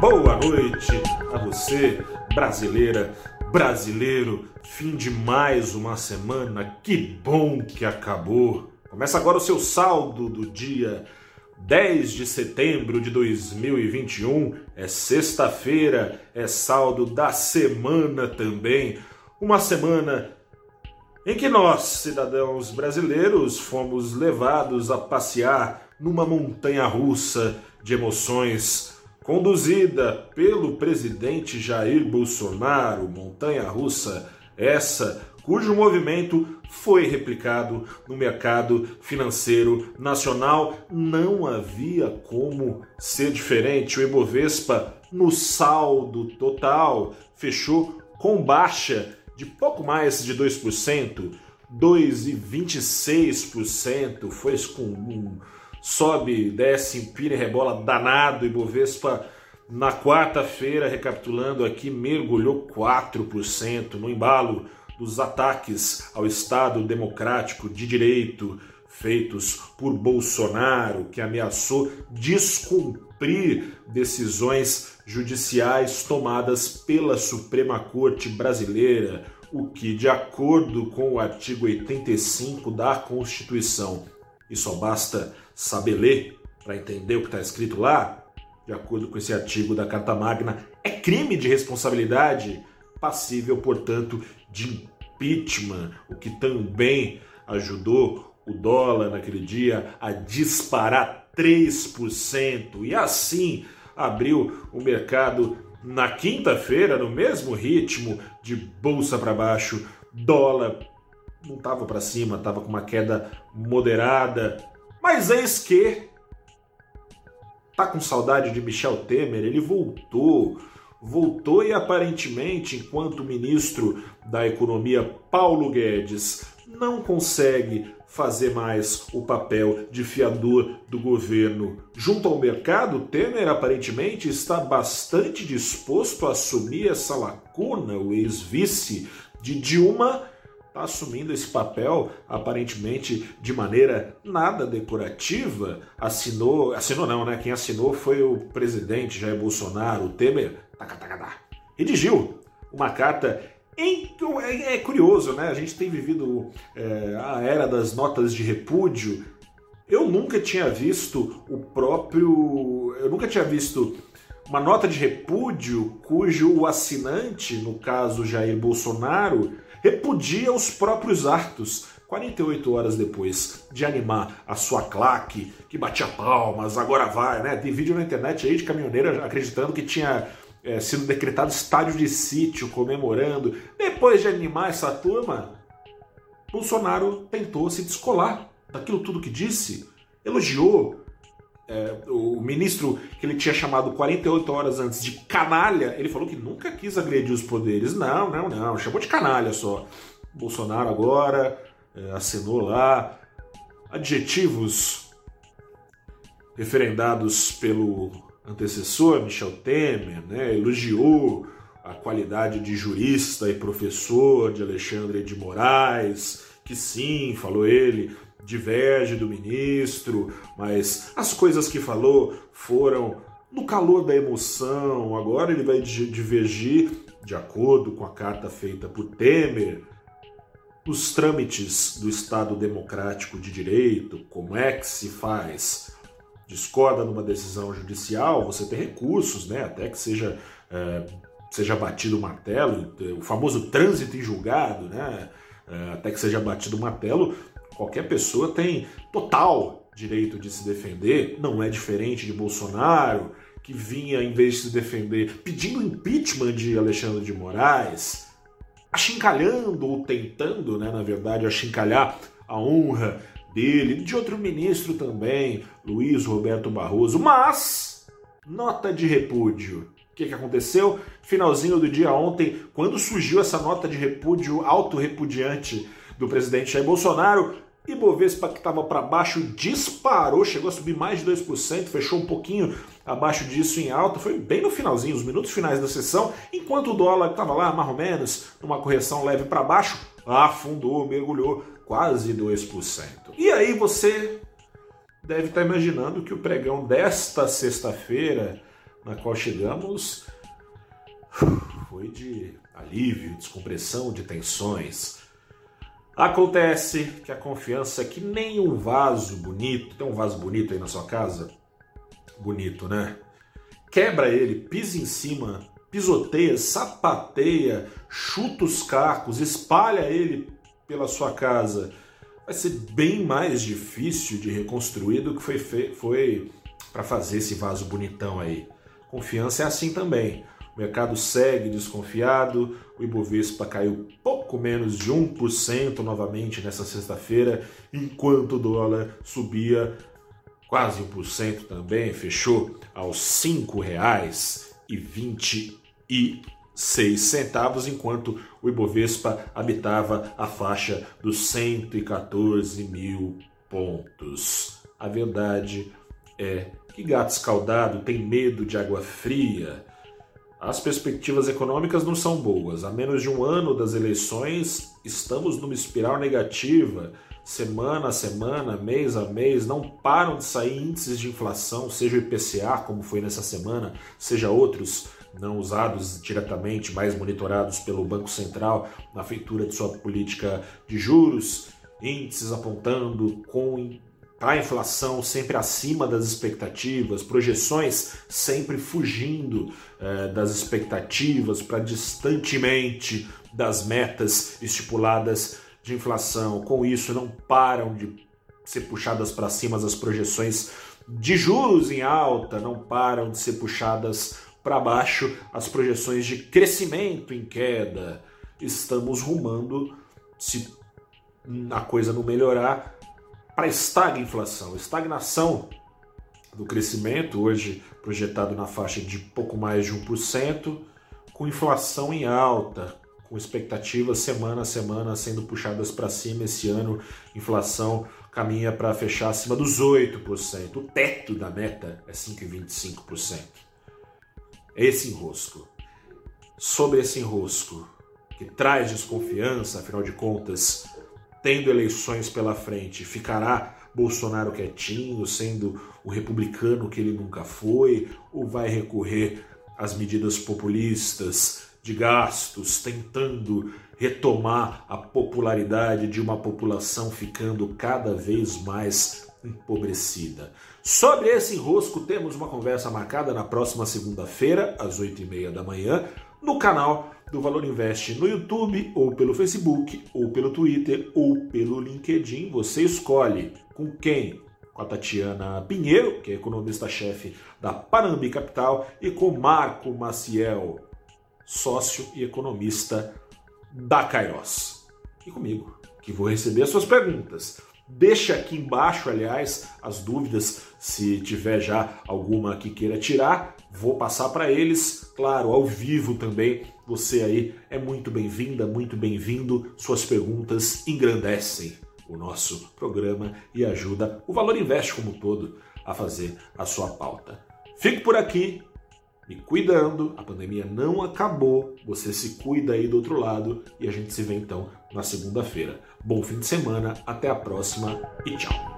Boa noite a você, brasileira, brasileiro. Fim de mais uma semana. Que bom que acabou. Começa agora o seu saldo do dia 10 de setembro de 2021. É sexta-feira, é saldo da semana também. Uma semana em que nós, cidadãos brasileiros, fomos levados a passear numa montanha russa de emoções conduzida pelo presidente Jair Bolsonaro, montanha russa essa cujo movimento foi replicado no mercado financeiro nacional. Não havia como ser diferente. O Ibovespa, no saldo total, fechou com baixa de pouco mais de 2%, 2,26%, foi com um sobe, desce, empira e rebola danado, e Bovespa na quarta-feira, recapitulando aqui, mergulhou 4% no embalo dos ataques ao Estado democrático de direito feitos por Bolsonaro, que ameaçou descumprir decisões judiciais tomadas pela Suprema Corte Brasileira, o que, de acordo com o artigo 85 da Constituição, e só basta saber ler para entender o que está escrito lá, de acordo com esse artigo da Carta Magna, é crime de responsabilidade, passível, portanto, de impeachment, o que também ajudou o dólar naquele dia a disparar 3% e assim abriu o mercado na quinta-feira no mesmo ritmo de bolsa para baixo, dólar não estava para cima, estava com uma queda moderada, mas eis que tá com saudade de Michel Temer, ele voltou, voltou e aparentemente, enquanto ministro da Economia Paulo Guedes não consegue fazer mais o papel de fiador do governo. Junto ao mercado, Temer aparentemente está bastante disposto a assumir essa lacuna, o ex-vice de Dilma está assumindo esse papel aparentemente de maneira nada decorativa. Assinou, assinou não, né? Quem assinou foi o presidente Jair Bolsonaro, o Temer, redigiu uma carta é, é, curioso, né? A gente tem vivido é, a era das notas de repúdio. Eu nunca tinha visto o próprio. Eu nunca tinha visto uma nota de repúdio cujo assinante, no caso Jair Bolsonaro, repudia os próprios atos. 48 horas depois de animar a sua claque, que batia palmas, agora vai, né? Tem vídeo na internet aí de caminhoneira acreditando que tinha é, sido decretado estádio de sítio, comemorando. Depois de animar essa turma, Bolsonaro tentou se descolar daquilo tudo que disse, elogiou é, o ministro que ele tinha chamado 48 horas antes de canalha, ele falou que nunca quis agredir os poderes. Não, não, não, chamou de canalha só. Bolsonaro agora é, assinou lá adjetivos referendados pelo antecessor, Michel Temer, né, elogiou a qualidade de jurista e professor de Alexandre de Moraes, que sim, falou ele, diverge do ministro, mas as coisas que falou foram no calor da emoção. Agora ele vai divergir, de acordo com a carta feita por Temer, nos trâmites do Estado Democrático de Direito, como é que se faz. Discorda numa decisão judicial, você tem recursos, né? Até que seja, é, seja batido o martelo, o famoso trânsito em julgado, né? É, até que seja batido o martelo, Qualquer pessoa tem total direito de se defender, não é diferente de Bolsonaro, que vinha, em vez de se defender, pedindo impeachment de Alexandre de Moraes, achincalhando ou tentando, né, na verdade, achincalhar a honra dele, de outro ministro também, Luiz Roberto Barroso, mas nota de repúdio. O que, que aconteceu? Finalzinho do dia ontem, quando surgiu essa nota de repúdio autorrepudiante do presidente Jair Bolsonaro, Ibovespa que estava para baixo disparou, chegou a subir mais de 2%, fechou um pouquinho abaixo disso em alta, foi bem no finalzinho, os minutos finais da sessão, enquanto o dólar estava lá mais ou menos numa correção leve para baixo, afundou, mergulhou quase 2%. E aí você deve estar tá imaginando que o pregão desta sexta-feira na qual chegamos foi de alívio, descompressão de tensões. Acontece que a confiança é que nem um vaso bonito, tem um vaso bonito aí na sua casa? Bonito, né? Quebra ele, pisa em cima, pisoteia, sapateia, chuta os cacos, espalha ele pela sua casa. Vai ser bem mais difícil de reconstruir do que foi, foi para fazer esse vaso bonitão aí. Confiança é assim também. O mercado segue desconfiado, o Ibovespa caiu pouco menos de 1% novamente nessa sexta-feira, enquanto o dólar subia quase 1% também, fechou aos R$ 5,26, enquanto o Ibovespa habitava a faixa dos 114 mil pontos. A verdade é que gato escaldado tem medo de água fria as perspectivas econômicas não são boas. A menos de um ano das eleições, estamos numa espiral negativa. Semana a semana, mês a mês, não param de sair índices de inflação, seja o IPCA, como foi nessa semana, seja outros não usados diretamente, mas monitorados pelo Banco Central na feitura de sua política de juros, índices apontando com a inflação sempre acima das expectativas, projeções sempre fugindo eh, das expectativas para distantemente das metas estipuladas de inflação. Com isso, não param de ser puxadas para cima as projeções de juros em alta, não param de ser puxadas para baixo as projeções de crescimento em queda. Estamos rumando, se a coisa não melhorar, para estagflação, estagnação do crescimento, hoje projetado na faixa de pouco mais de 1%, com inflação em alta, com expectativas semana a semana sendo puxadas para cima. Esse ano, inflação caminha para fechar acima dos 8%. O teto da meta é 5,25%. Esse enrosco. Sobre esse enrosco, que traz desconfiança, afinal de contas, tendo eleições pela frente, ficará Bolsonaro quietinho, sendo o republicano que ele nunca foi, ou vai recorrer às medidas populistas de gastos, tentando retomar a popularidade de uma população ficando cada vez mais empobrecida. Sobre esse enrosco, temos uma conversa marcada na próxima segunda-feira, às oito e meia da manhã, no canal do Valor Invest no YouTube, ou pelo Facebook, ou pelo Twitter, ou pelo LinkedIn. Você escolhe com quem? Com a Tatiana Pinheiro, que é economista-chefe da Panambi Capital, e com Marco Maciel, sócio e economista da Kairos. E comigo, que vou receber as suas perguntas. Deixa aqui embaixo, aliás, as dúvidas, se tiver já alguma que queira tirar, vou passar para eles, claro, ao vivo também. Você aí é muito bem-vinda, muito bem-vindo. Suas perguntas engrandecem o nosso programa e ajuda o Valor Investe como um todo a fazer a sua pauta. Fico por aqui, me cuidando, a pandemia não acabou, você se cuida aí do outro lado e a gente se vê então na segunda-feira. Bom fim de semana, até a próxima e tchau!